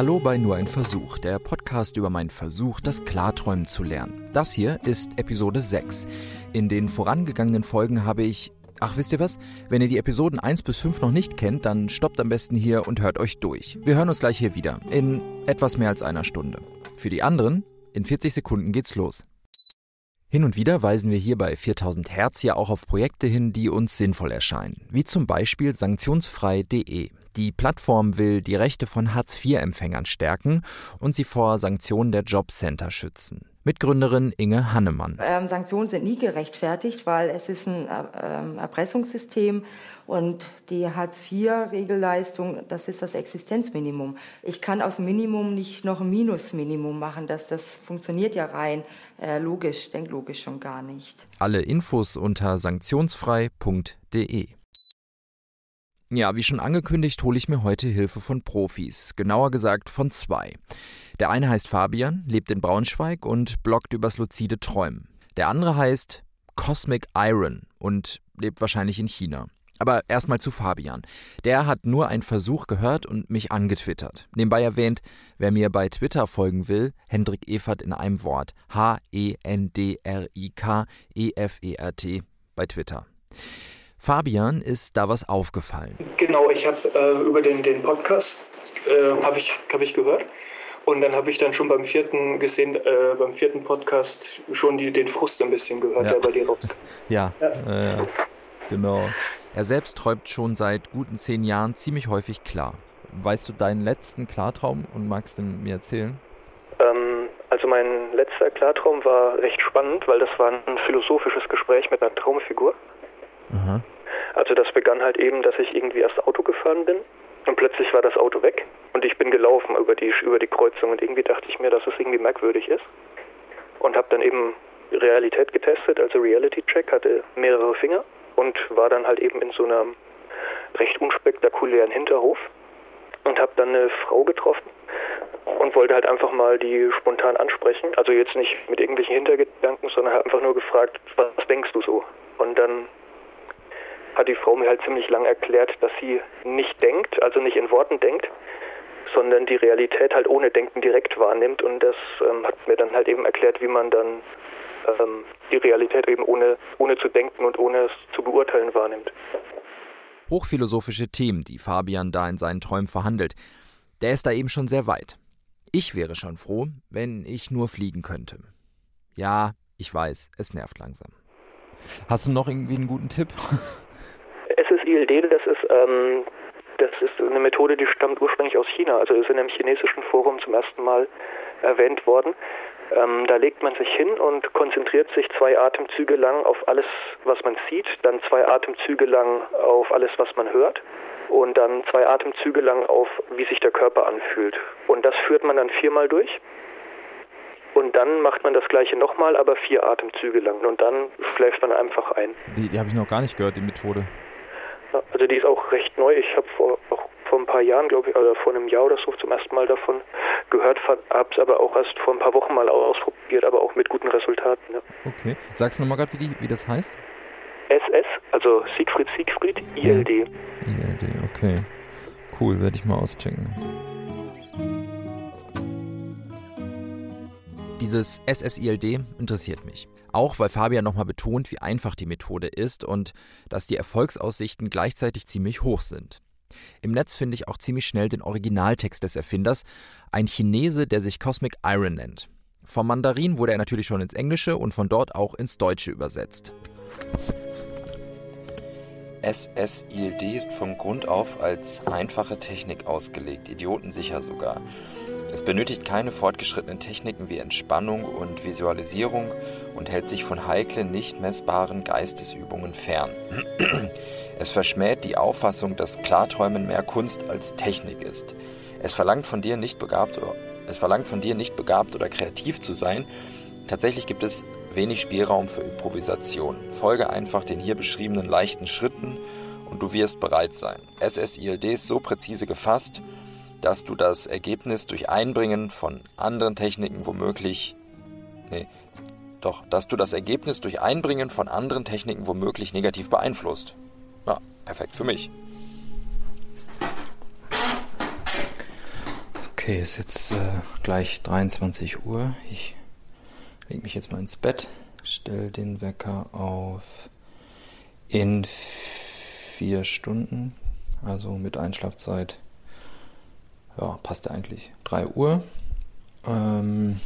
Hallo bei Nur ein Versuch, der Podcast über meinen Versuch, das Klarträumen zu lernen. Das hier ist Episode 6. In den vorangegangenen Folgen habe ich Ach, wisst ihr was? Wenn ihr die Episoden 1 bis 5 noch nicht kennt, dann stoppt am besten hier und hört euch durch. Wir hören uns gleich hier wieder. In etwas mehr als einer Stunde. Für die anderen, in 40 Sekunden geht's los. Hin und wieder weisen wir hier bei 4000 Hertz ja auch auf Projekte hin, die uns sinnvoll erscheinen, wie zum Beispiel sanktionsfrei.de. Die Plattform will die Rechte von Hartz-IV-Empfängern stärken und sie vor Sanktionen der Jobcenter schützen. Mitgründerin Inge Hannemann. Ähm, Sanktionen sind nie gerechtfertigt, weil es ist ein äh, Erpressungssystem und die Hartz-IV-Regelleistung, das ist das Existenzminimum. Ich kann aus Minimum nicht noch ein Minusminimum machen. Das, das funktioniert ja rein äh, logisch, denkt logisch schon gar nicht. Alle Infos unter sanktionsfrei.de. Ja, wie schon angekündigt, hole ich mir heute Hilfe von Profis, genauer gesagt von zwei. Der eine heißt Fabian, lebt in Braunschweig und bloggt übers luzide Träumen. Der andere heißt Cosmic Iron und lebt wahrscheinlich in China. Aber erstmal zu Fabian. Der hat nur einen Versuch gehört und mich angetwittert. Nebenbei erwähnt, wer mir bei Twitter folgen will, Hendrik Evert in einem Wort. H-E-N-D-R-I-K-E-F-E-R-T bei Twitter. Fabian ist da was aufgefallen. Genau, ich habe äh, über den, den Podcast äh, habe ich, hab ich gehört. Und dann habe ich dann schon beim vierten gesehen, äh, beim vierten Podcast schon die, den Frust ein bisschen gehört, Ja. der bei dir rauskam. Ja, Ja. Äh, genau. Er selbst träumt schon seit guten zehn Jahren ziemlich häufig klar. Weißt du deinen letzten Klartraum und magst du mir erzählen? Ähm, also mein letzter Klartraum war recht spannend, weil das war ein philosophisches Gespräch mit einer Traumfigur. Aha. Also das begann halt eben, dass ich irgendwie erst Auto gefahren bin und plötzlich war das Auto weg und ich bin gelaufen über die über die Kreuzung und irgendwie dachte ich mir, dass es irgendwie merkwürdig ist und habe dann eben Realität getestet, also Reality Check, hatte mehrere Finger und war dann halt eben in so einem recht unspektakulären Hinterhof und habe dann eine Frau getroffen und wollte halt einfach mal die spontan ansprechen, also jetzt nicht mit irgendwelchen Hintergedanken, sondern halt einfach nur gefragt, was denkst du so? Und dann hat die Frau mir halt ziemlich lang erklärt, dass sie nicht denkt, also nicht in Worten denkt, sondern die Realität halt ohne Denken direkt wahrnimmt und das ähm, hat mir dann halt eben erklärt, wie man dann ähm, die Realität eben ohne, ohne zu denken und ohne es zu beurteilen wahrnimmt. Hochphilosophische Themen, die Fabian da in seinen Träumen verhandelt. Der ist da eben schon sehr weit. Ich wäre schon froh, wenn ich nur fliegen könnte. Ja, ich weiß, es nervt langsam. Hast du noch irgendwie einen guten Tipp? SSILD, das ist, ähm, das ist eine Methode, die stammt ursprünglich aus China, also ist in einem chinesischen Forum zum ersten Mal erwähnt worden. Ähm, da legt man sich hin und konzentriert sich zwei Atemzüge lang auf alles, was man sieht, dann zwei Atemzüge lang auf alles, was man hört und dann zwei Atemzüge lang auf, wie sich der Körper anfühlt. Und das führt man dann viermal durch. Und dann macht man das gleiche nochmal, aber vier Atemzüge lang. Und dann schläft man einfach ein. Die, die habe ich noch gar nicht gehört, die Methode. Also die ist auch recht neu. Ich habe vor, auch vor ein paar Jahren, glaube ich, oder vor einem Jahr oder so zum ersten Mal davon gehört, habe es aber auch erst vor ein paar Wochen mal ausprobiert, aber auch mit guten Resultaten. Ja. Okay. Sagst du nochmal gerade, wie, die- wie das heißt? SS, also Siegfried Siegfried, ILD. ILD, okay. Cool, werde ich mal auschecken. Dieses SSILD interessiert mich. Auch weil Fabian nochmal betont, wie einfach die Methode ist und dass die Erfolgsaussichten gleichzeitig ziemlich hoch sind. Im Netz finde ich auch ziemlich schnell den Originaltext des Erfinders, ein Chinese, der sich Cosmic Iron nennt. Vom Mandarin wurde er natürlich schon ins Englische und von dort auch ins Deutsche übersetzt. SSILD ist von Grund auf als einfache Technik ausgelegt, idiotensicher sogar. Es benötigt keine fortgeschrittenen Techniken wie Entspannung und Visualisierung und hält sich von heiklen, nicht messbaren Geistesübungen fern. Es verschmäht die Auffassung, dass Klarträumen mehr Kunst als Technik ist. Es verlangt von dir nicht begabt oder, es verlangt von dir nicht begabt oder kreativ zu sein. Tatsächlich gibt es wenig Spielraum für Improvisation. Folge einfach den hier beschriebenen leichten Schritten und du wirst bereit sein. SSILD ist so präzise gefasst, dass du das Ergebnis durch Einbringen von anderen Techniken womöglich nee, doch, dass du das Ergebnis durch Einbringen von anderen Techniken womöglich negativ beeinflusst. Ja, perfekt für mich. Okay, ist jetzt äh, gleich 23 Uhr. Ich lege mich jetzt mal ins Bett, stelle den Wecker auf in vier Stunden, also mit Einschlafzeit. Ja, passt ja eigentlich 3 Uhr. Ähm,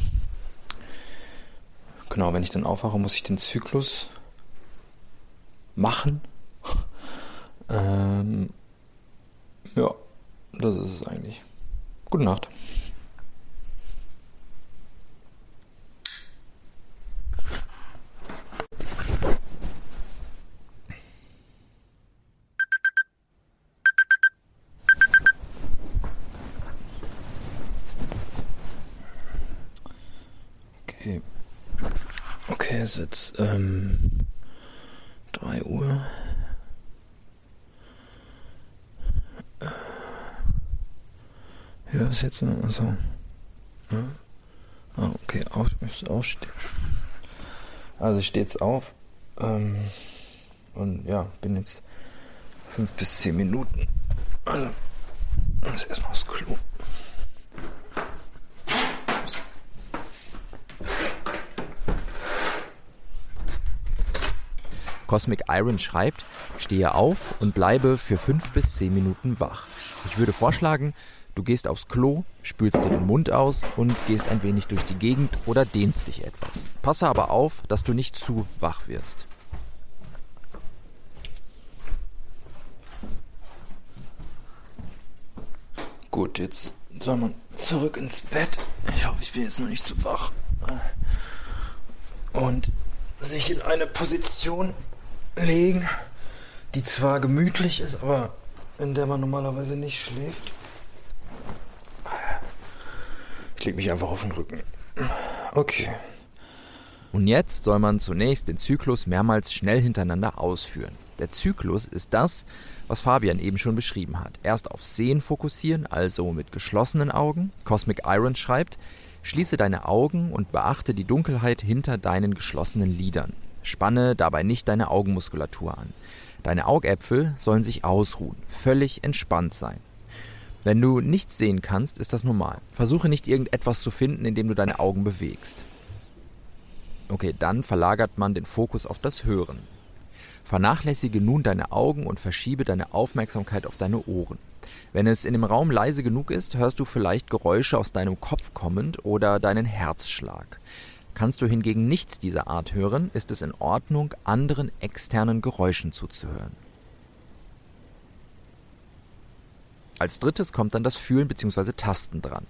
genau, wenn ich dann aufwache, muss ich den Zyklus machen. ähm, ja, das ist es eigentlich. Gute Nacht. Okay. Okay, es ist jetzt ähm, 3 Uhr. Ja, was jetzt? Also. Ja. Ah, okay, auf, aufstehen. Also ich stehe jetzt auf. Ähm, und ja, bin jetzt fünf bis zehn Minuten. Also, also erstmal aufs Klo. Cosmic Iron schreibt, stehe auf und bleibe für fünf bis zehn Minuten wach. Ich würde vorschlagen, du gehst aufs Klo, spülst dir den Mund aus und gehst ein wenig durch die Gegend oder dehnst dich etwas. Passe aber auf, dass du nicht zu wach wirst. Gut, jetzt soll man zurück ins Bett. Ich hoffe, ich bin jetzt noch nicht zu wach. Und sich in eine Position legen, die zwar gemütlich ist, aber in der man normalerweise nicht schläft. Ich lege mich einfach auf den Rücken. Okay. Und jetzt soll man zunächst den Zyklus mehrmals schnell hintereinander ausführen. Der Zyklus ist das, was Fabian eben schon beschrieben hat. Erst auf Sehen fokussieren, also mit geschlossenen Augen. Cosmic Iron schreibt, schließe deine Augen und beachte die Dunkelheit hinter deinen geschlossenen Lidern. Spanne dabei nicht deine Augenmuskulatur an. Deine Augäpfel sollen sich ausruhen, völlig entspannt sein. Wenn du nichts sehen kannst, ist das normal. Versuche nicht irgendetwas zu finden, indem du deine Augen bewegst. Okay, dann verlagert man den Fokus auf das Hören. Vernachlässige nun deine Augen und verschiebe deine Aufmerksamkeit auf deine Ohren. Wenn es in dem Raum leise genug ist, hörst du vielleicht Geräusche aus deinem Kopf kommend oder deinen Herzschlag. Kannst du hingegen nichts dieser Art hören, ist es in Ordnung, anderen externen Geräuschen zuzuhören. Als drittes kommt dann das Fühlen bzw. Tasten dran.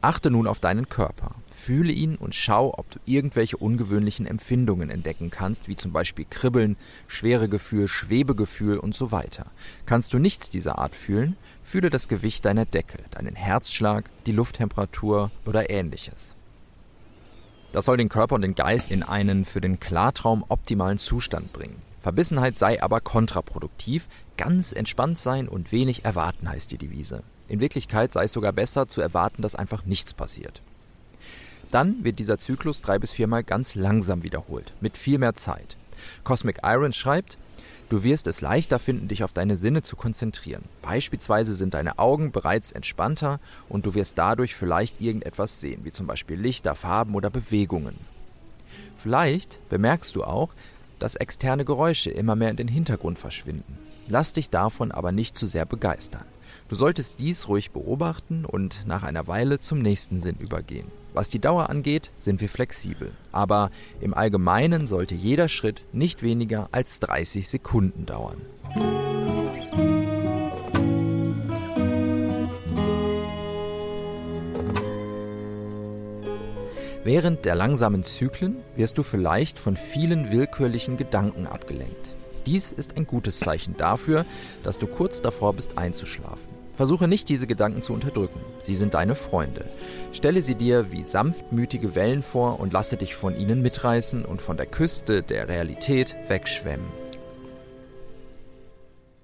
Achte nun auf deinen Körper. Fühle ihn und schau, ob du irgendwelche ungewöhnlichen Empfindungen entdecken kannst, wie zum Beispiel Kribbeln, Schweregefühl, Schwebegefühl und so weiter. Kannst du nichts dieser Art fühlen, fühle das Gewicht deiner Decke, deinen Herzschlag, die Lufttemperatur oder ähnliches. Das soll den Körper und den Geist in einen für den Klartraum optimalen Zustand bringen. Verbissenheit sei aber kontraproduktiv, ganz entspannt sein und wenig erwarten heißt die Devise. In Wirklichkeit sei es sogar besser zu erwarten, dass einfach nichts passiert. Dann wird dieser Zyklus drei bis viermal ganz langsam wiederholt, mit viel mehr Zeit. Cosmic Iron schreibt, Du wirst es leichter finden, dich auf deine Sinne zu konzentrieren. Beispielsweise sind deine Augen bereits entspannter und du wirst dadurch vielleicht irgendetwas sehen, wie zum Beispiel Lichter, Farben oder Bewegungen. Vielleicht bemerkst du auch, dass externe Geräusche immer mehr in den Hintergrund verschwinden. Lass dich davon aber nicht zu sehr begeistern. Du solltest dies ruhig beobachten und nach einer Weile zum nächsten Sinn übergehen. Was die Dauer angeht, sind wir flexibel. Aber im Allgemeinen sollte jeder Schritt nicht weniger als 30 Sekunden dauern. Während der langsamen Zyklen wirst du vielleicht von vielen willkürlichen Gedanken abgelenkt. Dies ist ein gutes Zeichen dafür, dass du kurz davor bist einzuschlafen. Versuche nicht, diese Gedanken zu unterdrücken. Sie sind deine Freunde. Stelle sie dir wie sanftmütige Wellen vor und lasse dich von ihnen mitreißen und von der Küste der Realität wegschwemmen.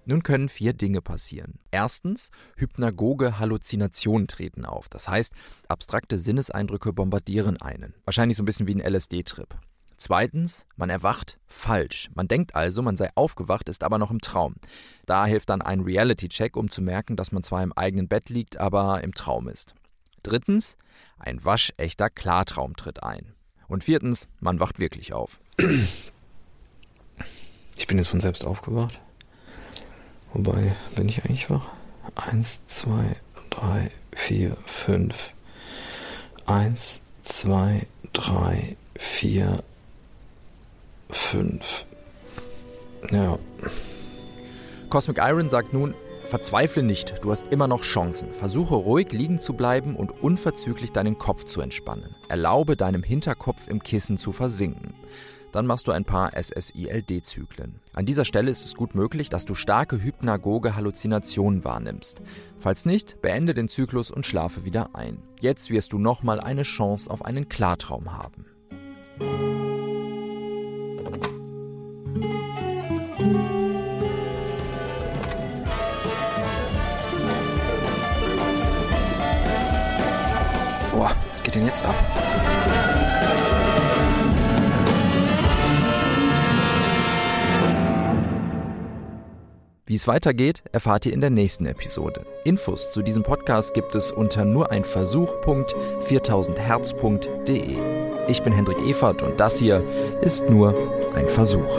Nun können vier Dinge passieren. Erstens, hypnagoge Halluzinationen treten auf. Das heißt, abstrakte Sinneseindrücke bombardieren einen. Wahrscheinlich so ein bisschen wie ein LSD-Trip. Zweitens, man erwacht falsch. Man denkt also, man sei aufgewacht, ist aber noch im Traum. Da hilft dann ein Reality-Check, um zu merken, dass man zwar im eigenen Bett liegt, aber im Traum ist. Drittens, ein waschechter Klartraum tritt ein. Und viertens, man wacht wirklich auf. Ich bin jetzt von selbst aufgewacht. Wobei, bin ich eigentlich wach? Eins, zwei, drei, vier, fünf. Eins, zwei, drei, vier, fünf. Ja. Cosmic Iron sagt nun, verzweifle nicht, du hast immer noch Chancen. Versuche ruhig liegen zu bleiben und unverzüglich deinen Kopf zu entspannen. Erlaube deinem Hinterkopf im Kissen zu versinken. Dann machst du ein paar SSILD-Zyklen. An dieser Stelle ist es gut möglich, dass du starke hypnagoge Halluzinationen wahrnimmst. Falls nicht, beende den Zyklus und schlafe wieder ein. Jetzt wirst du nochmal eine Chance auf einen Klartraum haben. Boah, was geht denn jetzt ab? Wie es weitergeht, erfahrt ihr in der nächsten Episode. Infos zu diesem Podcast gibt es unter nur ein Versuch.4000herz.de. Ich bin Hendrik Evert und das hier ist nur ein Versuch.